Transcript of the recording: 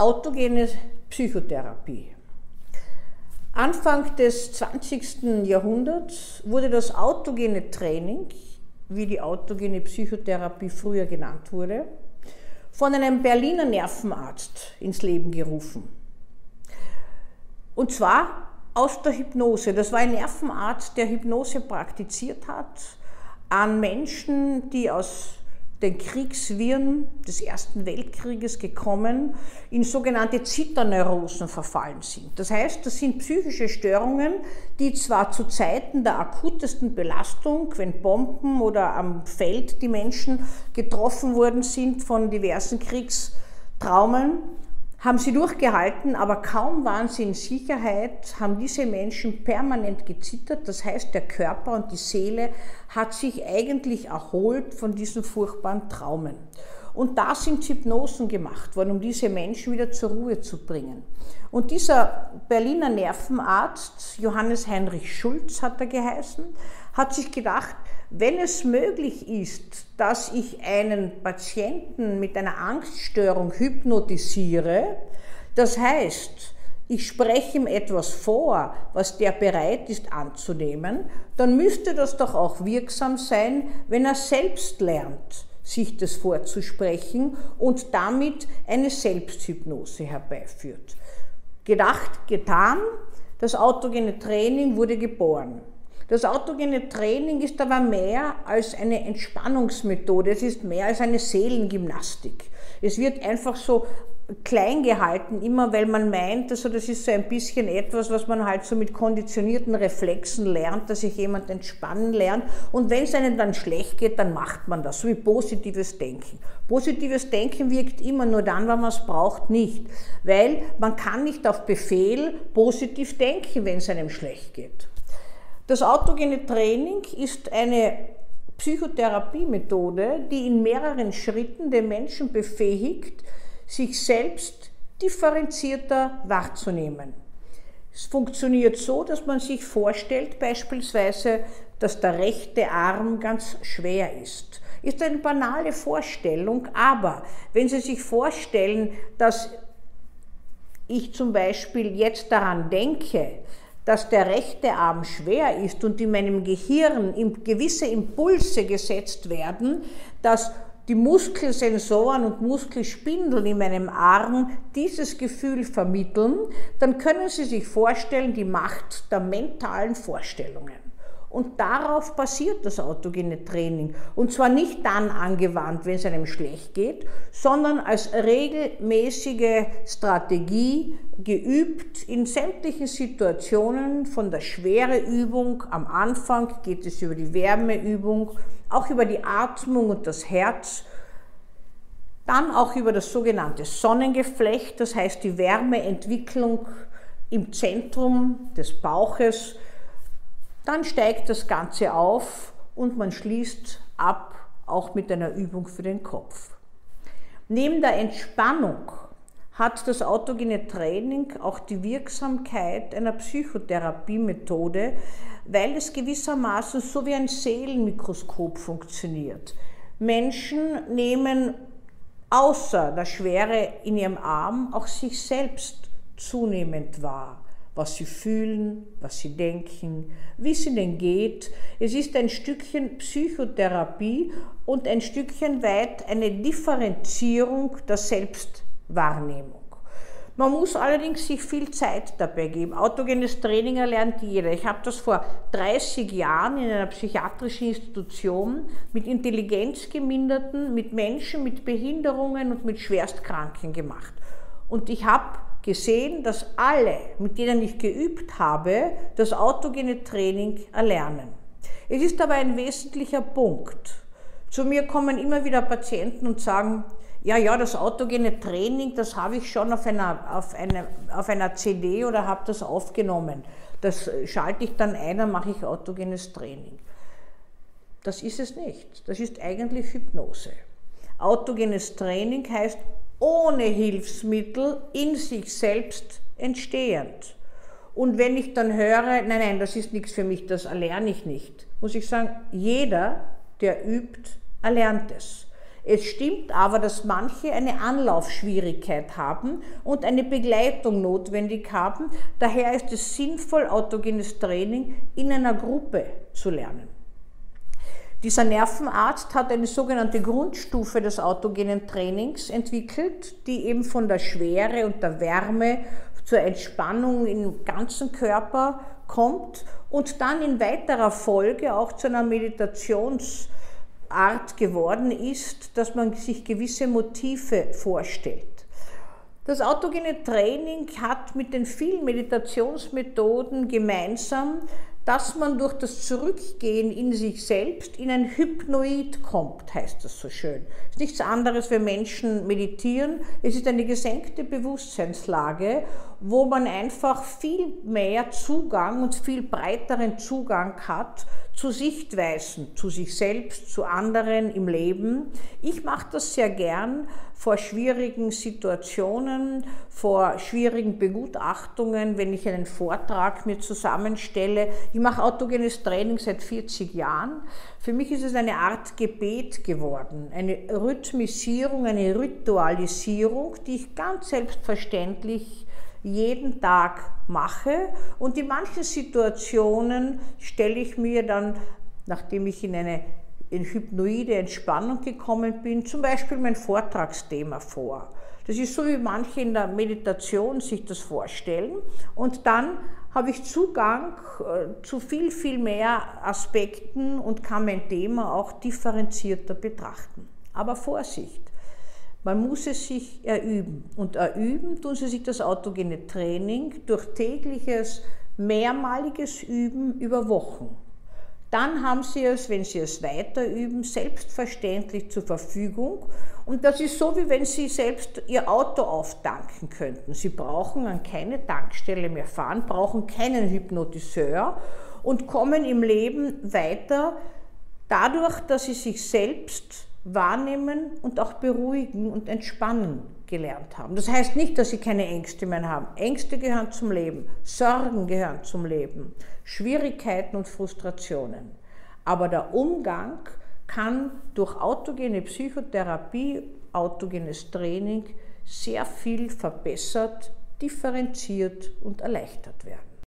Autogene Psychotherapie. Anfang des 20. Jahrhunderts wurde das autogene Training, wie die autogene Psychotherapie früher genannt wurde, von einem Berliner Nervenarzt ins Leben gerufen. Und zwar aus der Hypnose. Das war ein Nervenarzt, der Hypnose praktiziert hat an Menschen, die aus den Kriegswirren des Ersten Weltkrieges gekommen, in sogenannte Zitterneurosen verfallen sind. Das heißt, das sind psychische Störungen, die zwar zu Zeiten der akutesten Belastung, wenn Bomben oder am Feld die Menschen getroffen worden sind von diversen Kriegstraumen, haben sie durchgehalten, aber kaum waren sie in Sicherheit, haben diese Menschen permanent gezittert. Das heißt, der Körper und die Seele hat sich eigentlich erholt von diesen furchtbaren Traumen. Und da sind Hypnosen gemacht worden, um diese Menschen wieder zur Ruhe zu bringen. Und dieser Berliner Nervenarzt, Johannes Heinrich Schulz hat er geheißen, hat sich gedacht, wenn es möglich ist, dass ich einen Patienten mit einer Angststörung hypnotisiere, das heißt, ich spreche ihm etwas vor, was der bereit ist anzunehmen, dann müsste das doch auch wirksam sein, wenn er selbst lernt, sich das vorzusprechen und damit eine Selbsthypnose herbeiführt. Gedacht, getan, das autogene Training wurde geboren. Das autogene Training ist aber mehr als eine Entspannungsmethode, es ist mehr als eine Seelengymnastik. Es wird einfach so klein gehalten, immer weil man meint, also das ist so ein bisschen etwas, was man halt so mit konditionierten Reflexen lernt, dass sich jemand entspannen lernt. Und wenn es einem dann schlecht geht, dann macht man das, so wie positives Denken. Positives Denken wirkt immer nur dann, wenn man es braucht, nicht. Weil man kann nicht auf Befehl positiv denken, wenn es einem schlecht geht. Das autogene Training ist eine Psychotherapiemethode, die in mehreren Schritten den Menschen befähigt, sich selbst differenzierter wahrzunehmen. Es funktioniert so, dass man sich vorstellt, beispielsweise, dass der rechte Arm ganz schwer ist. Ist eine banale Vorstellung, aber wenn Sie sich vorstellen, dass ich zum Beispiel jetzt daran denke, dass der rechte Arm schwer ist und in meinem Gehirn gewisse Impulse gesetzt werden, dass die Muskelsensoren und Muskelspindeln in meinem Arm dieses Gefühl vermitteln, dann können Sie sich vorstellen, die Macht der mentalen Vorstellungen. Und darauf basiert das autogene Training. Und zwar nicht dann angewandt, wenn es einem schlecht geht, sondern als regelmäßige Strategie geübt in sämtlichen Situationen. Von der Schwereübung am Anfang geht es über die Wärmeübung, auch über die Atmung und das Herz. Dann auch über das sogenannte Sonnengeflecht, das heißt die Wärmeentwicklung im Zentrum des Bauches dann steigt das Ganze auf und man schließt ab, auch mit einer Übung für den Kopf. Neben der Entspannung hat das autogene Training auch die Wirksamkeit einer Psychotherapiemethode, weil es gewissermaßen so wie ein Seelenmikroskop funktioniert. Menschen nehmen außer der Schwere in ihrem Arm auch sich selbst zunehmend wahr was sie fühlen, was sie denken, wie es ihnen geht. Es ist ein Stückchen Psychotherapie und ein Stückchen weit eine Differenzierung der Selbstwahrnehmung. Man muss allerdings sich viel Zeit dabei geben. Autogenes Training erlernt jeder. Ich habe das vor 30 Jahren in einer psychiatrischen Institution mit Intelligenzgeminderten, mit Menschen mit Behinderungen und mit Schwerstkranken gemacht. Und ich habe gesehen, dass alle, mit denen ich geübt habe, das autogene Training erlernen. Es ist aber ein wesentlicher Punkt. Zu mir kommen immer wieder Patienten und sagen, ja, ja, das autogene Training, das habe ich schon auf einer, auf eine, auf einer CD oder habe das aufgenommen. Das schalte ich dann ein, dann mache ich autogenes Training. Das ist es nicht. Das ist eigentlich Hypnose. Autogenes Training heißt ohne Hilfsmittel in sich selbst entstehend. Und wenn ich dann höre, nein, nein, das ist nichts für mich, das erlerne ich nicht, muss ich sagen, jeder, der übt, erlernt es. Es stimmt aber, dass manche eine Anlaufschwierigkeit haben und eine Begleitung notwendig haben. Daher ist es sinnvoll, autogenes Training in einer Gruppe zu lernen. Dieser Nervenarzt hat eine sogenannte Grundstufe des autogenen Trainings entwickelt, die eben von der Schwere und der Wärme zur Entspannung im ganzen Körper kommt und dann in weiterer Folge auch zu einer Meditationsart geworden ist, dass man sich gewisse Motive vorstellt. Das autogene Training hat mit den vielen Meditationsmethoden gemeinsam, dass man durch das Zurückgehen in sich selbst in ein Hypnoid kommt, heißt das so schön. Es ist nichts anderes, wenn Menschen meditieren. Es ist eine gesenkte Bewusstseinslage, wo man einfach viel mehr Zugang und viel breiteren Zugang hat zu Sichtweisen, zu sich selbst, zu anderen im Leben. Ich mache das sehr gern vor schwierigen Situationen, vor schwierigen Begutachtungen, wenn ich einen Vortrag mir zusammenstelle. Ich mache autogenes Training seit 40 Jahren. Für mich ist es eine Art Gebet geworden, eine Rhythmisierung, eine Ritualisierung, die ich ganz selbstverständlich jeden Tag mache. Und in manchen Situationen stelle ich mir dann, nachdem ich in eine in hypnoide Entspannung gekommen bin, zum Beispiel mein Vortragsthema vor. Das ist so, wie manche in der Meditation sich das vorstellen. Und dann habe ich Zugang äh, zu viel, viel mehr Aspekten und kann mein Thema auch differenzierter betrachten. Aber Vorsicht! Man muss es sich erüben. Und erüben tun Sie sich das autogene Training durch tägliches, mehrmaliges Üben über Wochen. Dann haben Sie es, wenn Sie es weiter üben, selbstverständlich zur Verfügung. Und das ist so, wie wenn Sie selbst Ihr Auto auftanken könnten. Sie brauchen an keine Tankstelle mehr fahren, brauchen keinen Hypnotiseur und kommen im Leben weiter dadurch, dass Sie sich selbst wahrnehmen und auch beruhigen und entspannen gelernt haben. Das heißt nicht, dass sie keine Ängste mehr haben. Ängste gehören zum Leben, Sorgen gehören zum Leben, Schwierigkeiten und Frustrationen. Aber der Umgang kann durch autogene Psychotherapie, autogenes Training sehr viel verbessert, differenziert und erleichtert werden.